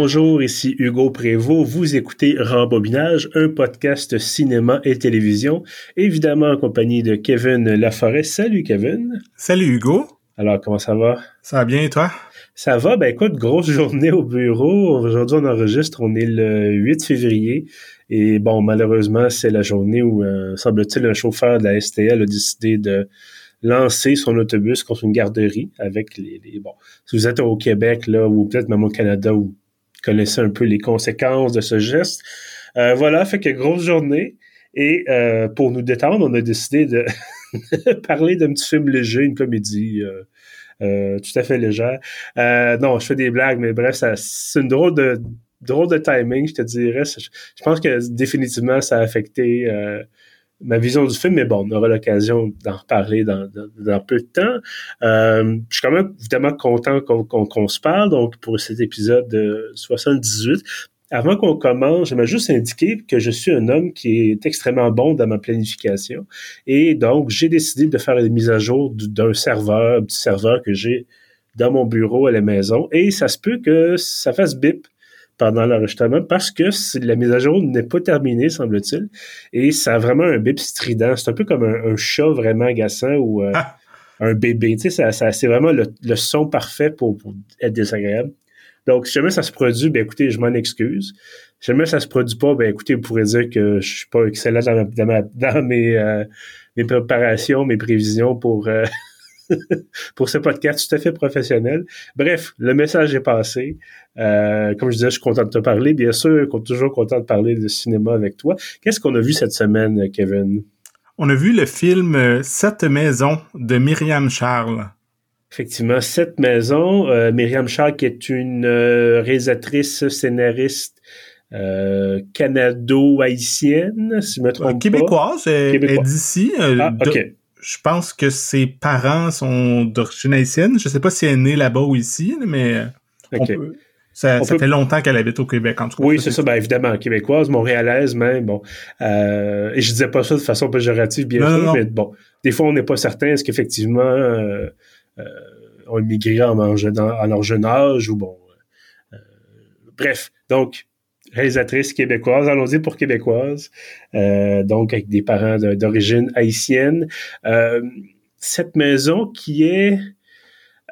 Bonjour, ici Hugo Prévost. Vous écoutez Rembobinage, un podcast cinéma et télévision, évidemment en compagnie de Kevin Laforêt. Salut Kevin. Salut Hugo. Alors, comment ça va? Ça va bien et toi? Ça va, ben écoute, grosse journée au bureau. Aujourd'hui, on enregistre, on est le 8 février. Et bon, malheureusement, c'est la journée où, euh, semble-t-il, un chauffeur de la STL a décidé de lancer son autobus contre une garderie avec les, les bon, si vous êtes au Québec, là, ou peut-être même au Canada, ou connaissez un peu les conséquences de ce geste. Euh, voilà, fait que grosse journée. Et euh, pour nous détendre, on a décidé de parler d'un petit film léger, une comédie euh, tout à fait légère. non, je fais des blagues, mais bref, c'est une drôle de drôle de timing, je te dirais. Je, pense que définitivement, ça a affecté ma vision du film, mais bon, on aura l'occasion d'en reparler dans, dans, peu de temps. Euh, je suis quand même évidemment content qu'on se parle, donc pour cet épisode de 78. Avant qu'on commence, j'aimerais juste indiquer que je suis un homme qui est extrêmement bon dans ma planification. Et donc, j'ai décidé de faire une mise à jour d'un serveur, du serveur que j'ai dans mon bureau à la maison. Et ça se peut que ça fasse bip pendant l'enregistrement parce que la mise à jour n'est pas terminée, semble-t-il. Et ça a vraiment un bip strident. C'est un peu comme un, chat vraiment agaçant ou euh, ah. un bébé. Tu sais, ça, c'est vraiment le, son parfait pour, être désagréable. Donc, si jamais ça se produit, ben écoutez, je m'en excuse. Si jamais ça se produit pas, ben écoutez, vous pourrez dire que je suis pas excellent dans, mes, euh, mes préparations, mes prévisions pour... Euh, pour ce podcast tout à fait professionnel. Bref, le message est passé. Euh, comme je disais, je suis content de te parler. Bien sûr, je suis toujours content de parler de cinéma avec toi. Qu'est-ce qu'on a vu cette semaine, Kevin? On a vu le film euh, Sept maisons de Myriam Charles. Effectivement, Sept maisons. Euh, Myriam Charles qui est une réalisatrice, scénariste canado-haïtienne, si je me trompe Québécoise, pas. Québécoise, elle est d'ici. ah, OK je pense que ses parents sont d'origine haïtienne. Je sais pas si elle est née là-bas ou ici, mais ça, fait longtemps qu'elle habite au Québec, en tout cas. Oui, c'est ça, bien évidemment, québécoise, montréalaise même, bon. Euh, et je disais pas ça de façon péjorative, bien sûr, mais bon, des fois, on n'est pas certain, est-ce qu'effectivement, euh, euh, on immigré en, en, leur jeune âge ou bon. bref, donc, réalisatrice québécoise, allons-y pour québécoise, euh, donc avec des parents d'origine haïtienne. Euh, cette maison qui est...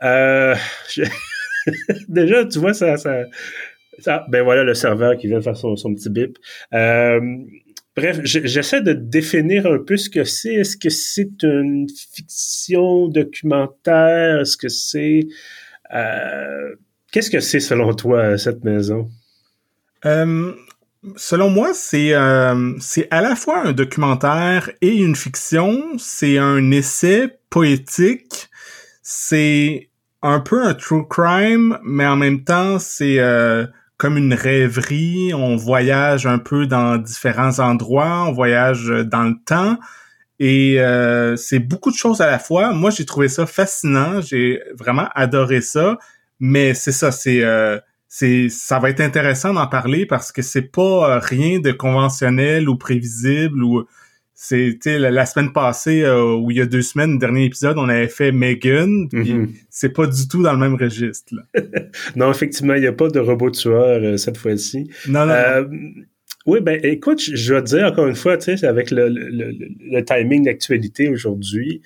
Euh, déjà, tu vois, ça, ça, Ben voilà le serveur qui vient faire son, petit bip. bref, j'essaie de définir un peu ce que c'est. Est-ce que c'est une fiction documentaire? Est-ce que c'est... Qu'est-ce que c'est selon toi, cette maison? Euh, selon moi, c'est euh, c'est à la fois un documentaire et une fiction. C'est un essai poétique. C'est un peu un true crime, mais en même temps, c'est euh, comme une rêverie. On voyage un peu dans différents endroits, on voyage dans le temps. Et c'est beaucoup de choses à la fois. Moi, j'ai trouvé ça fascinant. J'ai vraiment adoré ça. Mais c'est ça, c'est c'est ça va être intéressant d'en parler parce que c'est pas euh, rien de conventionnel ou prévisible ou c'est la, la semaine passée euh, ou il y a deux semaines le dernier épisode on avait fait Megan mm c'est pas du tout dans le même registre non effectivement il y a pas de robot tueur euh, cette fois-ci. Non non, oui, ben écoute, je vais te dire encore une fois, tu sais, avec le, le, le timing d'actualité aujourd'hui,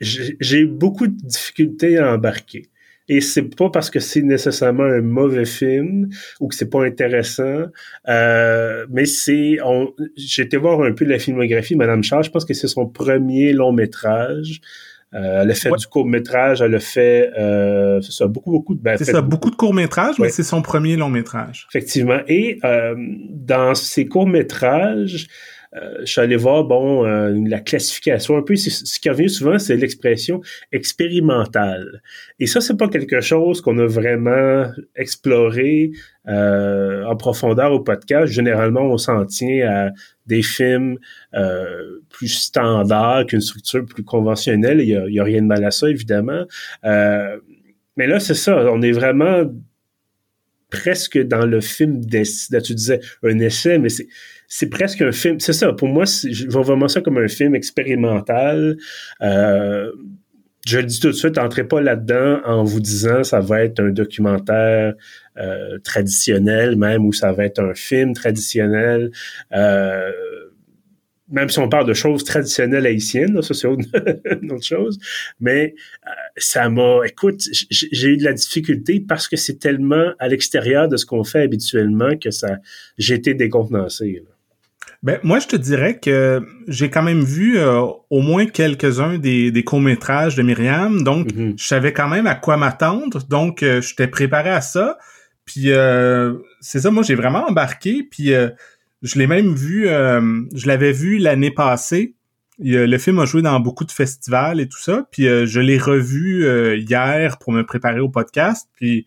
j'ai beaucoup de difficultés à embarquer. Et c'est pas parce que c'est nécessairement un mauvais film ou que c'est pas intéressant, euh, mais c'est, j'ai été voir un peu la filmographie de Madame Charles. Je pense que c'est son premier long métrage. Euh, elle a fait du court métrage, elle a fait, euh, ça, beaucoup, beaucoup de. Ben, c'est ça, beaucoup, de courts métrages, mais c'est son premier long métrage. Effectivement. Et euh, dans ces courts métrages, euh, je suis allé voir bon euh, la classification un peu. Ce qui revient souvent, c'est l'expression expérimentale. Et ça, c'est pas quelque chose qu'on a vraiment exploré euh, en profondeur au podcast. Généralement, on s'en tient à des films plus standards qu'une structure plus conventionnelle. Il y a, y a, rien de mal à ça, évidemment. mais là, c'est ça. On est vraiment presque dans le film d'essai. Tu disais un essai, mais c'est c'est presque un film. C'est ça. Pour moi, je vois vraiment ça comme un film expérimental. Euh, je le dis tout de suite, entrez pas là-dedans en vous disant ça va être un documentaire euh, traditionnel même ou ça va être un film traditionnel. Euh, même si on parle de choses traditionnelles haïtiennes, ça c'est une autre chose, mais euh, ça m'a, écoute, j'ai eu de la difficulté parce que c'est tellement à l'extérieur de ce qu'on fait habituellement que ça, j'ai été décontenancé. Ben, moi, je te dirais que j'ai quand même vu euh, au moins quelques-uns des, des courts-métrages de Myriam, donc mm-hmm. je savais quand même à quoi m'attendre, donc euh, j'étais préparé à ça. Puis c'est ça, moi j'ai vraiment embarqué, puis je l'ai même vu, je l'avais vu l'année passée. le film a joué dans beaucoup de festivals et tout ça, puis je l'ai revu hier pour me préparer au podcast, puis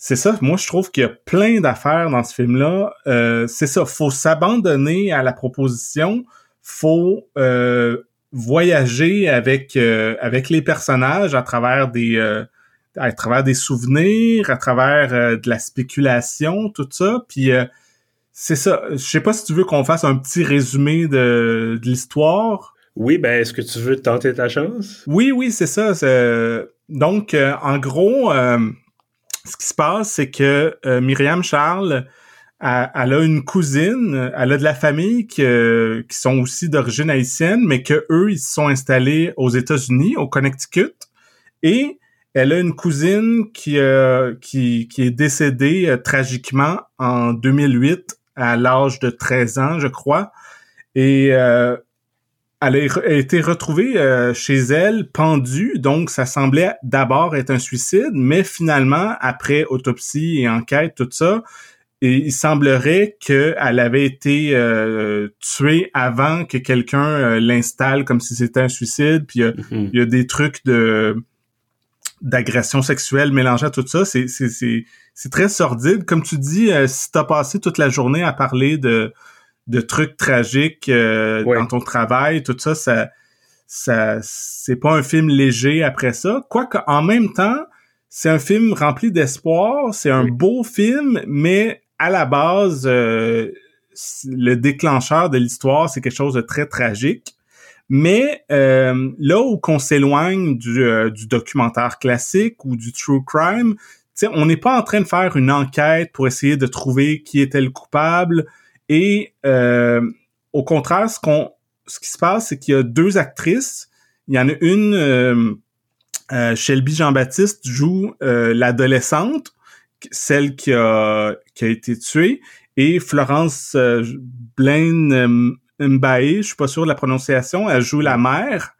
c'est ça. Moi, je trouve qu'il y a plein d'affaires dans ce film-là. Euh, c'est ça. Faut s'abandonner à la proposition. Faut euh, voyager avec euh, avec les personnages à travers des à travers des souvenirs, à travers de la spéculation, tout ça. Puis c'est ça. Je sais pas si tu veux qu'on fasse un petit résumé de, de l'histoire. Oui, ben est-ce que tu veux tenter ta chance? Oui, oui, c'est ça. Donc, en gros ce qui se passe, c'est que euh, Myriam Charles, elle, a une cousine, elle a de la famille qui, qui sont aussi d'origine haïtienne, mais que eux, ils se sont installés aux États-Unis, au Connecticut, et elle a une cousine qui, euh, qui, qui est décédée euh, tragiquement en 2008 à l'âge de 13 ans, je crois. Et elle a été retrouvée euh, chez elle pendue, donc ça semblait d'abord être un suicide, mais finalement, après autopsie et enquête, tout ça, il semblerait qu'elle avait été euh, tuée avant que quelqu'un euh, l'installe comme si c'était un suicide. Puis mm-hmm. il y, a des trucs de d'agression sexuelle mélangés à tout ça. C'est c'est très sordide. Comme tu dis, si t'as passé toute la journée à parler de de trucs tragiques euh, dans ton travail, tout ça, ça, ça c'est pas un film léger après ça. Quoique en même temps, c'est un film rempli d'espoir, c'est un beau film, mais à la base, euh, le déclencheur de l'histoire, c'est quelque chose de très tragique. Mais euh, là où qu'on s'éloigne du, du, documentaire classique ou du true crime, on n'est pas en train de faire une enquête pour essayer de trouver qui était le coupable. Et euh, au contraire, ce qu'on, ce qui se passe, c'est qu'il y a deux actrices. Il y en a une, euh, euh, Shelby Jean-Baptiste joue l'adolescente, celle qui a qui a été tuée, et Florence Blaine Mbaye, je suis pas sûr de la prononciation, elle joue la mère.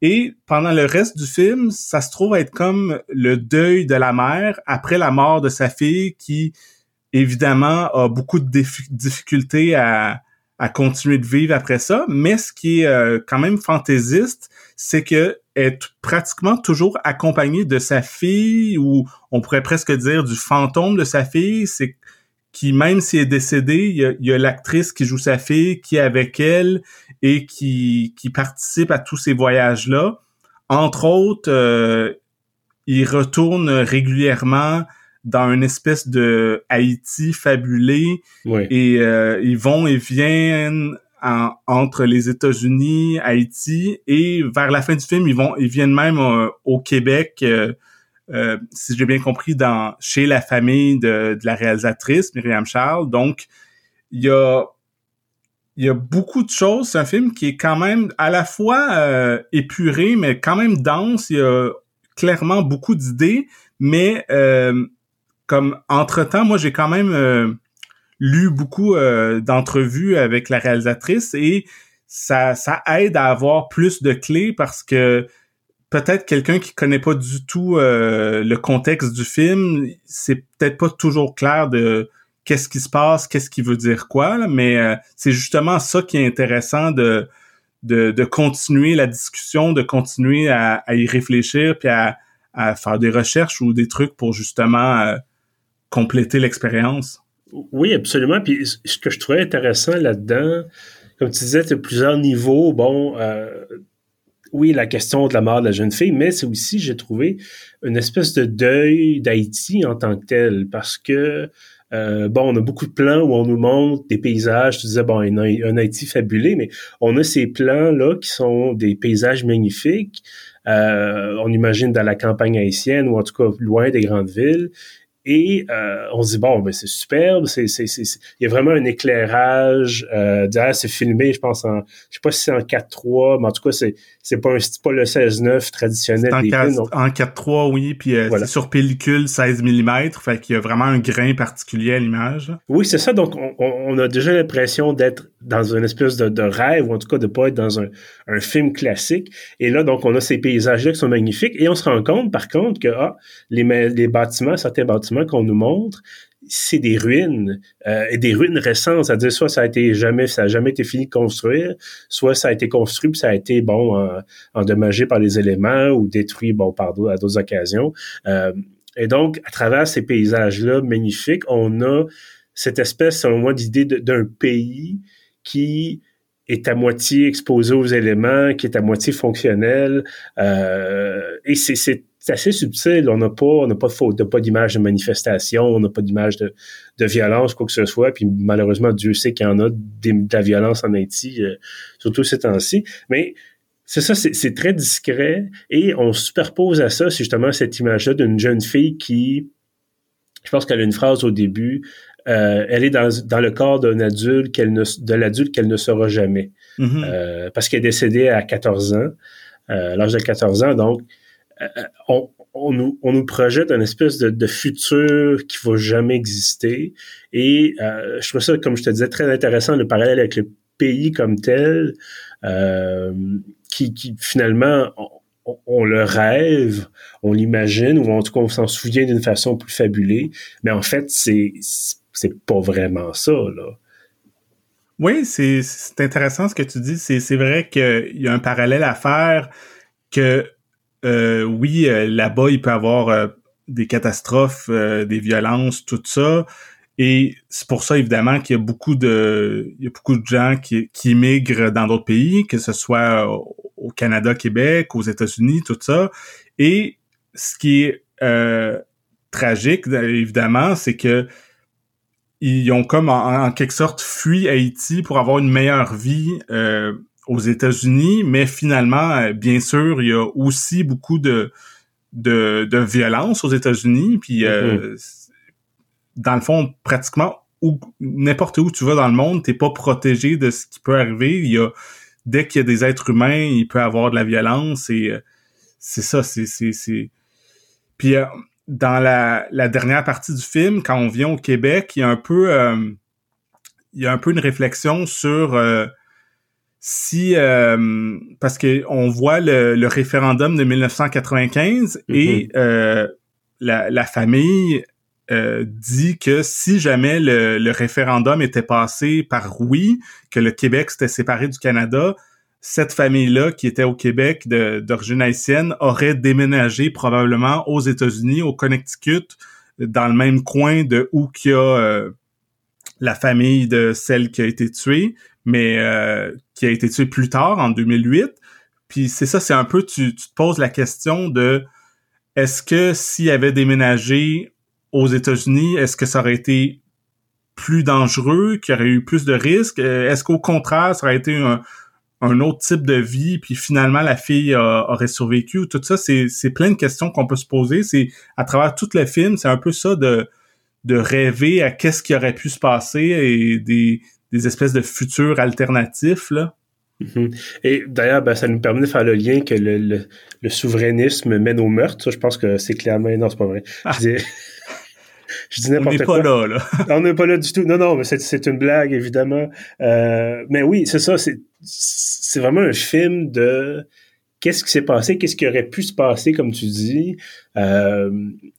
Et pendant le reste du film, ça se trouve être comme le deuil de la mère après la mort de sa fille qui évidemment, a beaucoup de difficultés à, à continuer de vivre après ça. Mais ce qui est euh, quand même fantaisiste, c'est que est pratiquement toujours accompagnée de sa fille, ou on pourrait presque dire du fantôme de sa fille. C'est qui, même s'il est décédé, il y a, l'actrice qui joue sa fille, qui est avec elle et qui, qui participe à tous ces voyages-là. Entre autres, euh, il retourne régulièrement dans une espèce de Haïti fabulé et euh, ils vont et viennent entre les États-Unis, Haïti et vers la fin du film ils vont ils viennent même euh, au Québec euh, si j'ai bien compris dans chez la famille de, de la réalisatrice Myriam Charles donc il y a il y a beaucoup de choses. C'est un film qui est quand même à la fois épuré, mais quand même dense. Il y a clairement beaucoup d'idées, mais euh, comme entre-temps, moi, j'ai quand même euh, lu beaucoup euh, d'entrevues avec la réalisatrice et ça, ça aide à avoir plus de clés parce que peut-être quelqu'un qui connaît pas du tout euh, le contexte du film, c'est peut-être pas toujours clair de qu'est-ce qui se passe, qu'est-ce qui veut dire quoi, mais c'est justement ça qui est intéressant de, de, continuer la discussion, de continuer à, y réfléchir, puis à, à, faire des recherches ou des trucs pour justement compléter l'expérience. Oui, absolument. Puis ce que je trouvais intéressant là-dedans, comme tu disais, tu plusieurs niveaux. Bon, euh, oui, la question de la mort de la jeune fille, mais c'est aussi, j'ai trouvé, une espèce de deuil d'Haïti en tant que tel, parce que euh, bon, on a beaucoup de plans où on nous montre des paysages. Tu disais, bon, un, Haïti fabulé, mais on a ces plans-là qui sont des paysages magnifiques. Euh, on imagine dans la campagne haïtienne ou en tout cas loin des grandes villes. Et euh, on se dit bon, ben c'est superbe, c'est c'est c'est il y a vraiment un éclairage. Euh, c'est filmé, je pense en, je sais pas si c'est en 4:3, mais en tout cas c'est c'est pas un pas le 16:9 traditionnel en des films, En 4:3, oui, puis euh, c'est sur pellicule 16 mm, fait qu'il y a vraiment un grain particulier à l'image. Oui, c'est ça. Donc on, on a déjà l'impression d'être dans une espèce de, de, rêve ou en tout cas de pas être dans un, un film classique. Et là donc on a ces paysages là qui sont magnifiques et on se rend compte par contre que ah les les bâtiments, certains bâtiments qu'on nous montre, c'est des ruines euh, et des ruines récentes, c'est-à-dire soit ça a été jamais, ça a jamais été fini de construire, soit ça a été construit puis ça a été bon endommagé par les éléments ou détruit bon par à d'autres occasions. Euh, et donc à travers ces paysages-là magnifiques, on a cette espèce, selon moi, d'idée d'un pays qui est à moitié exposé aux éléments, qui est à moitié fonctionnel. Euh, et c'est c'est assez subtil. On n'a pas, on n'a pas de faute, pas d'image de manifestation, on n'a pas d'image de, de violence, quoi que ce soit. Puis malheureusement, Dieu sait qu'il y en a de la violence en Haïti, euh, surtout ces temps-ci. Mais c'est ça, c'est très discret et on superpose à ça, c'est justement cette image-là d'une jeune fille qui, je pense qu'elle a une phrase au début, euh, elle est dans, dans le corps d'un adulte qu'elle ne, de l'adulte qu'elle ne sera jamais, mm-hmm. euh, parce qu'elle est décédée à 14 ans, à l'âge de 14 ans, donc on, on, nous, on nous projette une espèce de, futur qui va jamais exister. Et euh, je trouve ça, comme je te disais, très intéressant le parallèle avec le pays comme tel, euh, qui, finalement on, le rêve, on l'imagine, ou en tout cas on s'en souvient d'une façon plus fabulée, mais en fait c'est c'est pas vraiment ça là. Oui, c'est intéressant ce que tu dis. C'est vrai qu'il y a un parallèle à faire que euh, oui, euh, là-bas, il peut y avoir euh, des catastrophes, des violences, tout ça. Et c'est pour ça, évidemment, qu'il y a beaucoup de, il y a beaucoup de gens qui, qui migrent dans d'autres pays, que ce soit au Canada, Québec, aux États-Unis, tout ça. Et ce qui est tragique, évidemment, c'est que ils ont comme en, quelque sorte fui Haïti pour avoir une meilleure vie euh, aux États-Unis, mais finalement, euh, bien sûr, il y a aussi beaucoup de, de, de violence aux États-Unis. Puis, euh, mm-hmm. dans le fond, pratiquement n'importe où tu vas dans le monde, t'es pas protégé de ce qui peut arriver. Il y a dès qu'il y a des êtres humains, il peut y avoir de la violence et euh, c'est ça, c'est c'est Puis dans la, la dernière partie du film, quand on vient au Québec, il y a un peu il y a un peu une réflexion sur si euh, parce que on voit le, référendum de 1995 et mm-hmm. euh, la, la, famille euh, dit que si jamais le, référendum était passé par oui, que le Québec s'était séparé du Canada, cette famille-là qui était au Québec d'origine haïtienne aurait déménagé probablement aux États-Unis, au Connecticut, dans le même coin de où qu'il y a la famille de celle qui a été tuée, mais euh, qui a été tuée plus tard, en 2008. Puis c'est ça, c'est un peu, tu, te poses la question de est-ce que s'il avait déménagé aux États-Unis, est-ce que ça aurait été plus dangereux, qu'il y aurait eu plus de risques? Euh, est-ce qu'au contraire, ça aurait été un, un, autre type de vie, puis finalement la fille aurait survécu? Tout ça, c'est plein de questions qu'on peut se poser. C'est à travers tout le film, c'est un peu ça de de rêver à qu'est-ce qui aurait pu se passer et des, des espèces de futurs alternatifs, là. Mm-hmm. Et d'ailleurs, ben, ça nous permet de faire le lien que le, le, souverainisme mène au meurtre. Ça, je pense que c'est clairement... Non, c'est pas vrai. Je dis, je dis n'importe quoi. On n'est pas là, là. On n'est pas là du tout. Non, non, mais c'est une blague, évidemment. Euh, mais oui, c'est ça. C'est vraiment un film de qu'est-ce qui s'est passé, qu'est-ce qui aurait pu se passer, comme tu dis. Euh,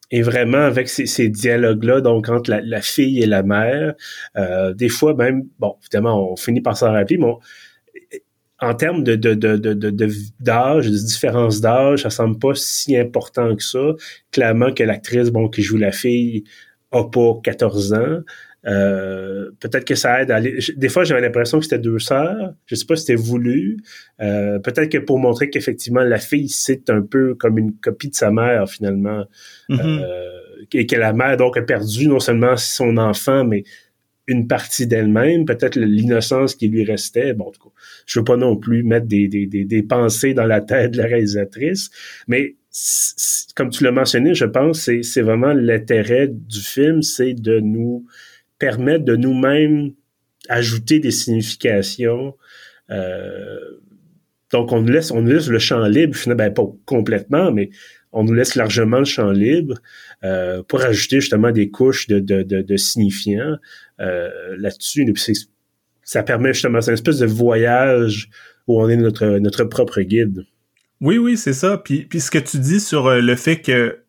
et vraiment avec ces, ces dialogues-là, donc entre la, fille et la mère, euh, des fois même, bon, évidemment, on finit par s'en rappeler, mais en termes de, de, de, de, d'âge, de, différence d'âge, ça semble pas si important que ça. Clairement que l'actrice, bon, qui joue la fille, a pas 14 ans. Euh, peut-être que ça aide à aller. Des fois, j'avais l'impression que c'était deux sœurs. Je sais pas si c'était voulu. Euh, peut-être que pour montrer qu'effectivement la fille c'est un peu comme une copie de sa mère finalement. Mm-hmm. Euh, et que la mère donc a perdu non seulement son enfant, mais une partie d'elle-même, peut-être l'innocence qui lui restait. Bon, en tout cas, je veux pas non plus mettre des, des, des, des pensées dans la tête de la réalisatrice, mais comme tu l'as mentionné, je pense c'est c'est vraiment l'intérêt du film, c'est de nous permettre de nous-mêmes ajouter des significations. Euh, donc on nous laisse on nous laisse le champ libre, finalement, ben pas complètement, mais on nous laisse largement le champ libre euh, pour ajouter justement des couches de, de, de, signifiants euh, là-dessus. Ça permet justement, c'est une espèce de voyage où on est notre, notre propre guide. Oui, oui, c'est ça. Puis, puis ce que tu dis sur le fait que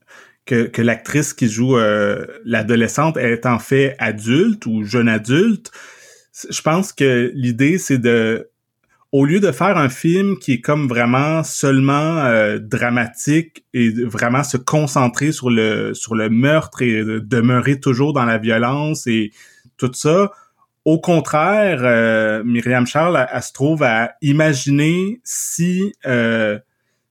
que, que l'actrice qui joue euh, l'adolescente est en fait adulte ou jeune adulte, je pense que l'idée c'est de au lieu de faire un film qui est comme vraiment seulement euh, dramatique et vraiment se concentrer sur le sur le meurtre et demeurer toujours dans la violence et tout ça, au contraire, Myriam Charles, elle, se trouve à imaginer si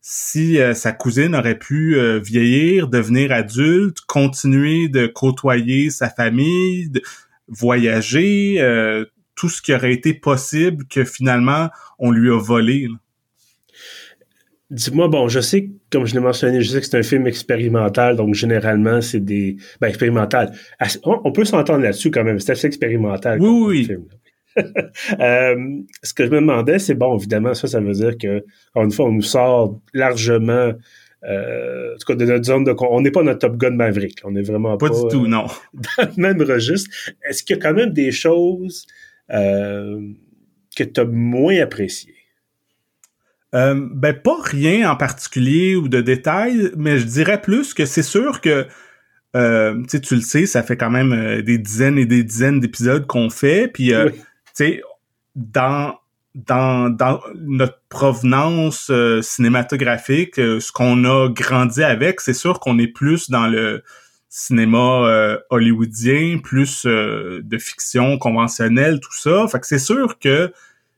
si euh, sa cousine aurait pu euh, vieillir, devenir adulte, continuer de côtoyer sa famille, de voyager, euh, tout ce qui aurait été possible que finalement on lui a volé. Dis-moi, bon, je sais, comme je l'ai mentionné, je sais que c'est un film expérimental, donc généralement, c'est des... Ben, expérimental. On peut s'entendre là-dessus quand même, c'est assez expérimental. Oui, oui. Euh, ce que je me demandais, c'est bon, évidemment, ça, ça veut dire que, encore une fois, on nous sort largement, euh, en tout cas, de notre zone de... On n'est pas notre Top Gun Maverick. On est vraiment pas... Pas du tout, non. Dans le même registre. Est-ce qu'il y a quand même des choses euh, que tu as moins appréciées? Euh, ben, pas rien en particulier ou de détails, mais je dirais plus que c'est sûr que euh, tu le sais, ça fait quand même des dizaines et des dizaines d'épisodes qu'on fait, puis sais, dans dans, dans notre provenance euh, cinématographique, euh, ce qu'on a grandi avec, c'est sûr qu'on est plus dans le cinéma euh, hollywoodien, plus de fiction conventionnelle, tout ça. Fait que c'est sûr que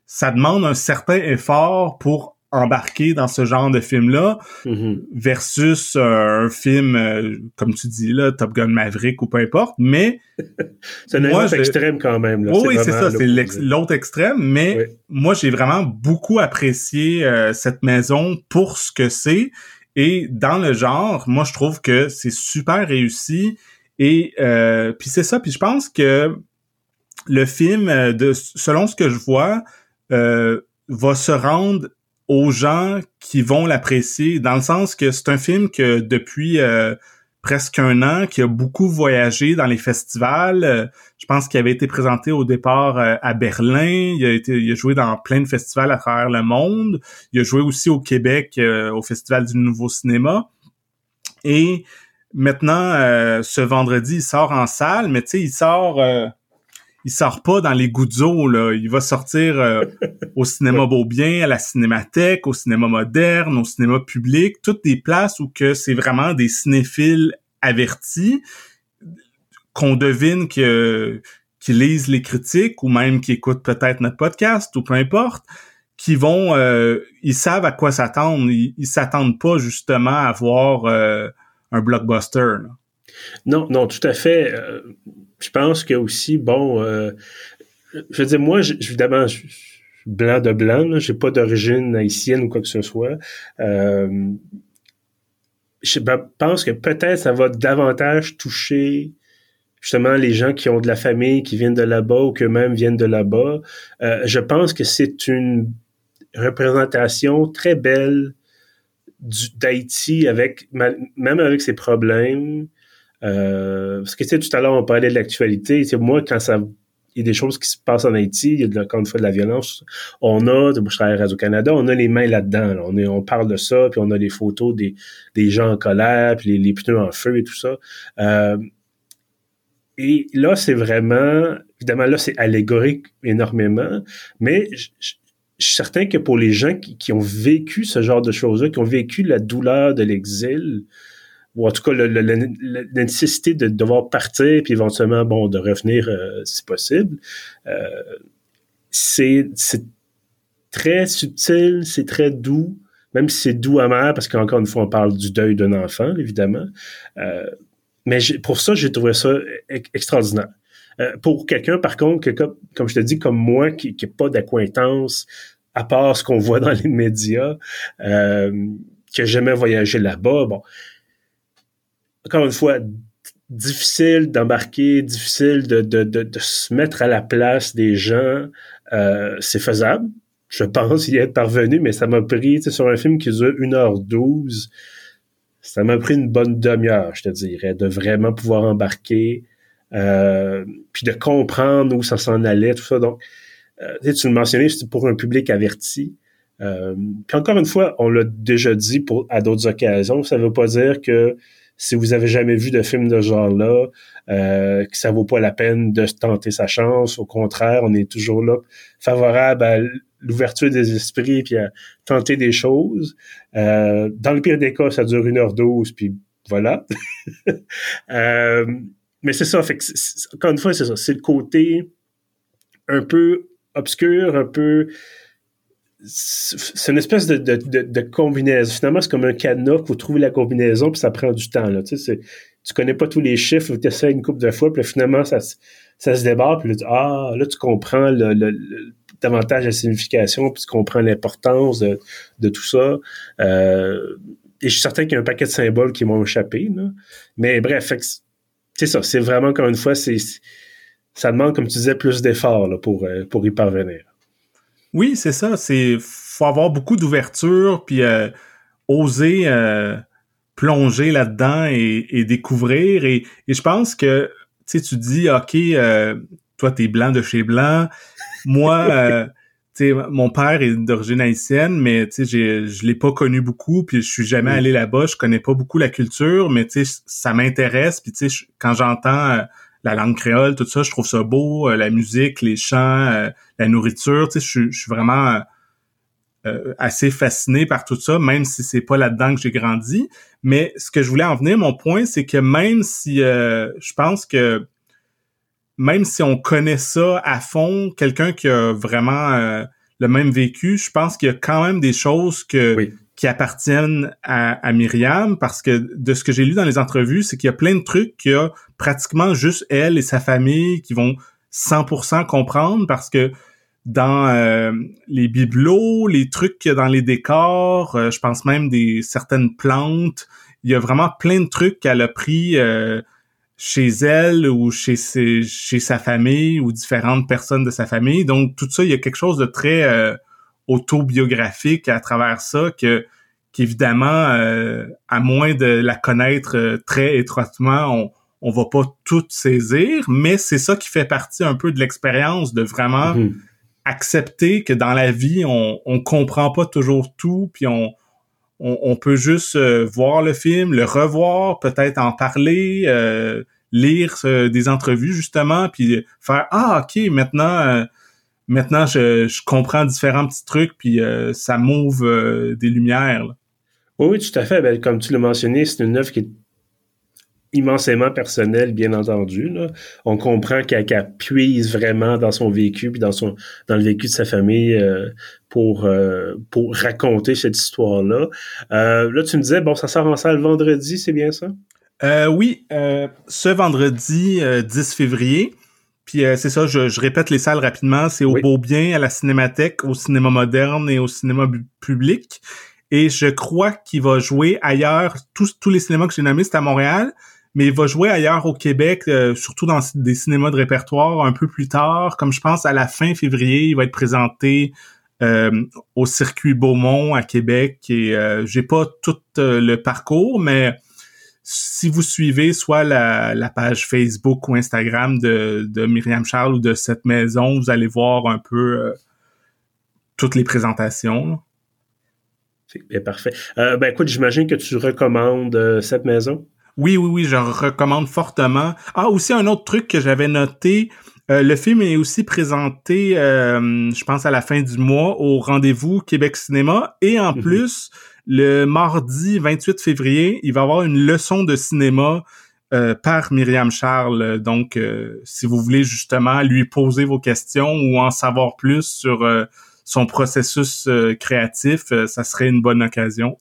ça demande un certain effort pour embarqué dans ce genre de film-là mm-hmm. versus euh, un film, euh, comme tu dis, là, Top Gun Maverick ou peu importe, mais... c'est un autre extrême quand même. Là. oui, c'est ça, c'est l'autre extrême, mais moi, j'ai vraiment beaucoup apprécié euh, cette maison pour ce que c'est. Et dans le genre, moi, je trouve que c'est super réussi. Et puis c'est ça, puis je pense que le film, de selon ce que je vois, va se rendre aux gens qui vont l'apprécier, dans le sens que c'est un film que depuis euh, presque un an, qui a beaucoup voyagé dans les festivals. Euh, je pense qu'il avait été présenté au départ euh, à Berlin. Il a été, il a joué dans plein de festivals à travers le monde. Il a joué aussi au Québec au Festival du Nouveau Cinéma. Et maintenant, ce vendredi, il sort en salle, mais tu sais, il sort il sort pas dans les gouttes là. Il va sortir euh, au cinéma Beaubien, à la Cinémathèque, au cinéma moderne, au cinéma public, toutes des places où que c'est vraiment des cinéphiles avertis qu'on devine que qui lisent les critiques ou même qui écoutent peut-être notre podcast ou peu importe, qui vont euh, ils savent à quoi s'attendre, ils, s'attendent pas justement à voir euh, un blockbuster. Non, non, tout à fait je pense que aussi, bon, euh, je veux dire, moi, évidemment, je suis blanc de blanc, j'ai pas d'origine haïtienne ou quoi que ce soit. Euh, je pense que peut-être ça va davantage toucher justement les gens qui ont de la famille, qui viennent de là-bas ou que même viennent de là-bas. Euh, je pense que c'est une représentation très belle d'Haïti avec même avec ses problèmes, euh, parce que tu sais, tout à l'heure, on parlait de l'actualité. Moi, quand ça il y a des choses qui se passent en Haïti, il y a de, encore une fois de la violence. On a, je travaille à Radio-Canada, on a les mains là-dedans. On, on parle de ça, puis on a des photos des, des gens en colère, puis les, pneus en feu et tout ça. Euh, et là, c'est vraiment, évidemment, là, c'est allégorique énormément, mais je, suis certain que pour les gens qui, qui ont vécu ce genre de choses-là, qui ont vécu la douleur de l'exil, ou en tout cas la nécessité de devoir partir puis éventuellement bon de revenir euh, si possible euh, c'est très subtil c'est très doux même si c'est doux amer parce qu'encore une fois on parle du deuil d'un enfant évidemment euh, mais pour ça, j'ai trouvé ça extraordinaire. Euh, pour quelqu'un, par contre, que, comme, je te dis, comme moi, qui n'a pas d'acquaintance, à part ce qu'on voit dans les médias, euh, qui n'a jamais voyagé là-bas, bon, encore une fois, difficile d'embarquer, difficile de, de, de, se mettre à la place des gens. Euh, c'est faisable. Je pense y être parvenu, mais ça m'a pris, sur un film qui dure 1h12, ça m'a pris une bonne demi-heure, je te dirais, de vraiment pouvoir embarquer, euh, puis de comprendre où ça s'en allait, tout ça. Donc, euh, tu le mentionnais, c'est pour un public averti. Euh, puis encore une fois, on l'a déjà dit pour à d'autres occasions, ça ne veut pas dire que si vous avez jamais vu de film de ce genre-là, euh, que ça vaut pas la peine de tenter sa chance. Au contraire, on est toujours là favorable à l'ouverture des esprits puis à tenter des choses. Euh, dans le pire des cas, ça dure une heure douze, puis voilà. euh, mais c'est ça, fait que encore une fois, c'est ça. C'est le côté un peu obscur, un peu c'est une espèce de, de, de, combinaison. Finalement, c'est comme un cadenas pour trouver la combinaison, puis ça prend du temps. Là. Tu, sais, tu connais pas tous les chiffres, tu essaies une couple de fois, puis finalement, ça, ça se débarre, puis là, tu, ah, là, tu comprends le, le, davantage la signification, puis tu comprends l'importance de, de, tout ça. Euh, et je suis certain qu'il y a un paquet de symboles qui m'ont échappé. Là. Mais bref, c'est ça. C'est vraiment, encore une fois, c'est ça demande, comme tu disais, plus d'efforts pour, euh, pour y parvenir. Oui, c'est ça. C'est faut avoir beaucoup d'ouverture puis euh, oser euh, plonger là-dedans et, découvrir. Et, je pense que tu tu dis ok, euh, toi t'es blanc de chez blanc. Moi, tu mon père est d'origine haïtienne, mais tu sais, je l'ai pas connu beaucoup, puis je suis jamais allé là-bas. Je connais pas beaucoup la culture, mais tu sais, ça m'intéresse. Puis tu sais, quand j'entends la langue créole, tout ça, je trouve ça beau, euh, la musique, les chants, euh, la nourriture, tu sais, je, suis vraiment euh, assez fasciné par tout ça, même si c'est pas là-dedans que j'ai grandi. Mais ce que je voulais en venir, mon point, c'est que même si je pense que même si on connaît ça à fond, quelqu'un qui a vraiment le même vécu, je pense qu'il y a quand même des choses que qui appartiennent à, à, Myriam parce que de ce que j'ai lu dans les entrevues, c'est qu'il y a plein de trucs qu'il y a pratiquement juste elle et sa famille qui vont 100% comprendre parce que dans euh, les bibelots, les trucs qu'il y a dans les décors, euh, je pense même des certaines plantes, il y a vraiment plein de trucs qu'elle a pris euh, chez elle ou chez ses, chez sa famille ou différentes personnes de sa famille. Donc tout ça, il y a quelque chose de très autobiographique à travers ça que qu'évidemment, euh, à moins de la connaître euh, très étroitement, on on va pas tout saisir, mais c'est ça qui fait partie un peu de l'expérience de vraiment mhm. accepter que dans la vie, on on comprend pas toujours tout, puis on on, peut juste euh, voir le film, le revoir, peut-être en parler, lire des entrevues justement, puis faire ah ok maintenant maintenant je, je, comprends différents petits trucs puis euh, ça m'ouvre euh, des lumières. Oui, tout à fait. Ben, comme tu l'as mentionné, c'est une œuvre qui est immensément personnelle, bien entendu. Là. On comprend qu'elle puise vraiment dans son vécu puis dans son dans le vécu de sa famille euh, pour pour raconter cette histoire-là. là, tu me disais bon, ça sort en salle vendredi, c'est bien ça? oui, ce vendredi 10 février. Puis euh, c'est ça, je, répète les salles rapidement. C'est au Beau Bien, à la Cinémathèque, au cinéma moderne et au cinéma public. Et je crois qu'il va jouer ailleurs. Tous, tous les cinémas que j'ai nommés, c'est à Montréal. Mais il va jouer ailleurs au Québec, euh, surtout dans des cinémas de répertoire un peu plus tard. Comme je pense à la fin février, il va être présenté euh, au circuit Beaumont à Québec. Et j'ai pas tout le parcours, mais si vous suivez soit la, page Facebook ou Instagram de, de, Myriam Charles ou de cette maison, vous allez voir un peu euh, toutes les présentations. C'est bien parfait. Euh, ben écoute, j'imagine que tu recommandes euh, cette maison? Oui, oui, oui, je recommande fortement. Ah, aussi un autre truc que j'avais noté. le film est aussi présenté, je pense, à la fin du mois au rendez-vous Québec Cinéma. Et en mhm. plus, le mardi 28 février, il va y avoir une leçon de cinéma euh, par Myriam Charles. Donc, euh, si vous voulez justement lui poser vos questions ou en savoir plus sur euh, son processus créatif, ça serait une bonne occasion.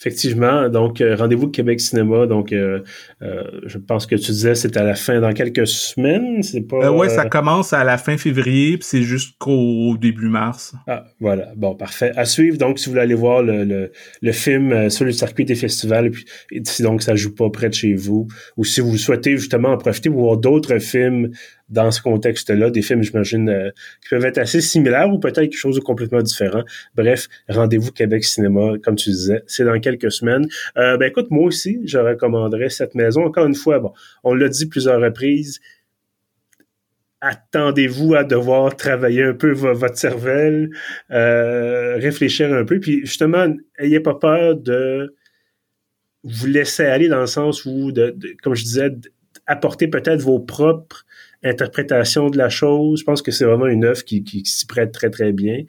Effectivement, donc euh, rendez-vous Québec Cinéma. Donc, euh, euh, je pense que tu disais c'est à la fin dans quelques semaines, c'est pas. ouais, ça commence à la fin février, puis c'est jusqu'au début mars. Ah, voilà. Bon, parfait. À suivre. Donc, si vous voulez aller voir le, le, film sur le circuit des festivals, puis si donc ça joue pas près de chez vous, ou si vous souhaitez justement en profiter pour voir d'autres films dans ce contexte-là, des films, j'imagine, euh, qui peuvent être assez similaires ou peut-être quelque chose de complètement différent. Bref, rendez-vous Québec Cinéma, comme tu disais, c'est dans quelques semaines. Euh, ben écoute, moi aussi, je recommanderais cette maison. Encore une fois, bon, on l'a dit plusieurs reprises, attendez-vous à devoir travailler un peu votre cervelle, euh, réfléchir un peu, puis justement, ayez pas peur de vous laisser aller dans le sens où, de, comme je disais, apporter peut-être vos propres interprétation de la chose. Je pense que c'est vraiment une œuvre qui, qui, s'y prête très, très bien.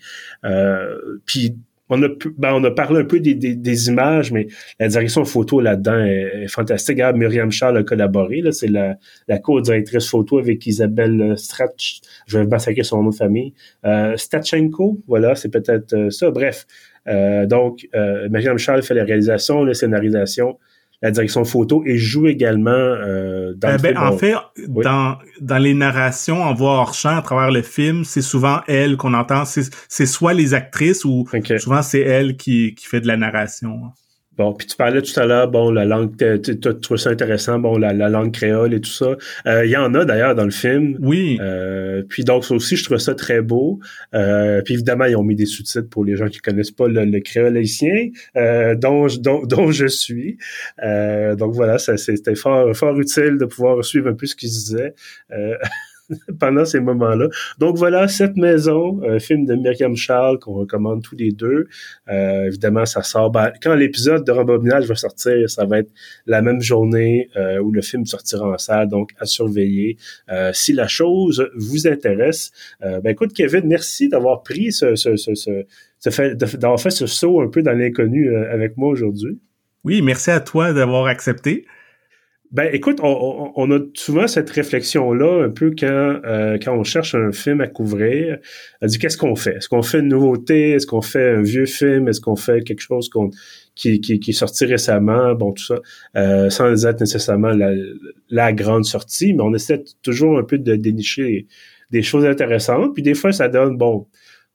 Euh, puis on a, ben, on a parlé un peu des, des, des images, mais la direction photo là-dedans est, fantastique. Regarde, Myriam Charles a collaboré. C'est la, la co-directrice photo avec Isabelle Strach, je vais massacrer son nom de famille. Euh, Stachenko, voilà, c'est peut-être euh, ça. Bref, euh, donc, euh, Myriam Charles fait la réalisation, la scénarisation la direction photo et joue également euh, dans euh, ben, En fait, dans, dans les narrations en voix hors champ à travers le film, c'est souvent elle qu'on entend. C'est soit les actrices ou souvent c'est elle qui, qui fait de la narration. Bon, puis tu parlais tout à l'heure, bon, la langue, tu trouves ça intéressant, bon, la, langue créole et tout ça. Euh, il y en a d'ailleurs dans le film. Oui. Euh, puis donc, ça aussi, je trouve ça très beau. Euh, puis évidemment, ils ont mis des sous-titres pour les gens qui connaissent pas le, créole haïtien, dont, dont, dont, je suis. donc voilà, ça c'était fort, fort utile de pouvoir suivre un peu ce qu'ils disaient. pendant ces moments-là. Donc voilà, cette maison, un film de Myriam Charles qu'on recommande tous les deux. Euh, évidemment, ça sort. Ben, quand l'épisode de Rembobinage va sortir, ça va être la même journée euh, où le film sortira en salle, donc à surveiller. Euh, si la chose vous intéresse, ben écoute, Kevin, merci d'avoir pris ce, ce, ce, ce, fait, d'avoir fait ce saut un peu dans l'inconnu avec moi aujourd'hui. Oui, merci à toi d'avoir accepté. Ben, écoute, on, on, a souvent cette réflexion-là, un peu quand, euh, quand on cherche un film à couvrir. On dit qu'est-ce qu'on fait? Est-ce qu'on fait une nouveauté? Est-ce qu'on fait un vieux film? Est-ce qu'on fait quelque chose qui, qui, qui, est sorti récemment? Bon, tout ça, euh, sans être nécessairement la, la, grande sortie, mais on essaie toujours un peu de dénicher des choses intéressantes. Puis des fois, ça donne, bon,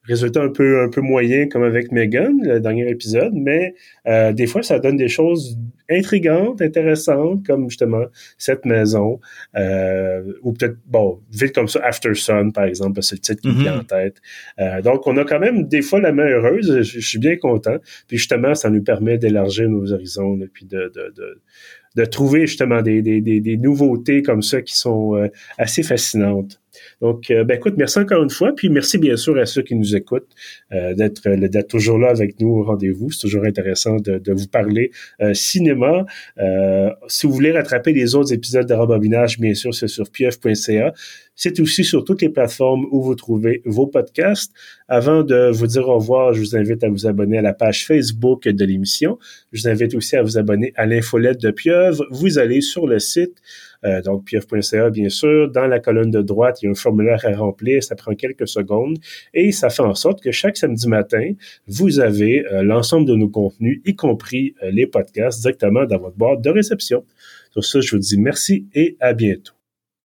résultat un peu un peu moyen comme avec Megan le dernier épisode mais euh, des fois ça donne des choses intrigantes intéressantes comme justement cette maison euh, ou peut-être bon vite comme ça After Sun par exemple c'est le titre qui me vient mm-hmm. en tête euh, donc on a quand même des fois la main heureuse je, suis bien content puis justement ça nous permet d'élargir nos horizons et puis de, de, de de trouver justement des, des, des, des, nouveautés comme ça qui sont euh, assez fascinantes. Donc, euh, ben écoute, merci encore une fois, puis merci bien sûr à ceux qui nous écoutent euh, d'être d'être toujours là avec nous au rendez-vous. C'est toujours intéressant de, de vous parler cinéma. si vous voulez rattraper les autres épisodes de Rembobinage, bien sûr, c'est sur pieuf.ca. C'est aussi sur toutes les plateformes où vous trouvez vos podcasts. Avant de vous dire au revoir, je vous invite à vous abonner à la page Facebook de l'émission. Je vous invite aussi à vous abonner à l'infolette de Pieuvre. Vous allez sur le site, euh, donc pieuvre.ca bien sûr. Dans la colonne de droite, il y a un formulaire à remplir. Ça prend quelques secondes et ça fait en sorte que chaque samedi matin, vous avez euh, l'ensemble de nos contenus, y compris euh, les podcasts, directement dans votre boîte de réception. Sur ça, je vous dis merci et à bientôt.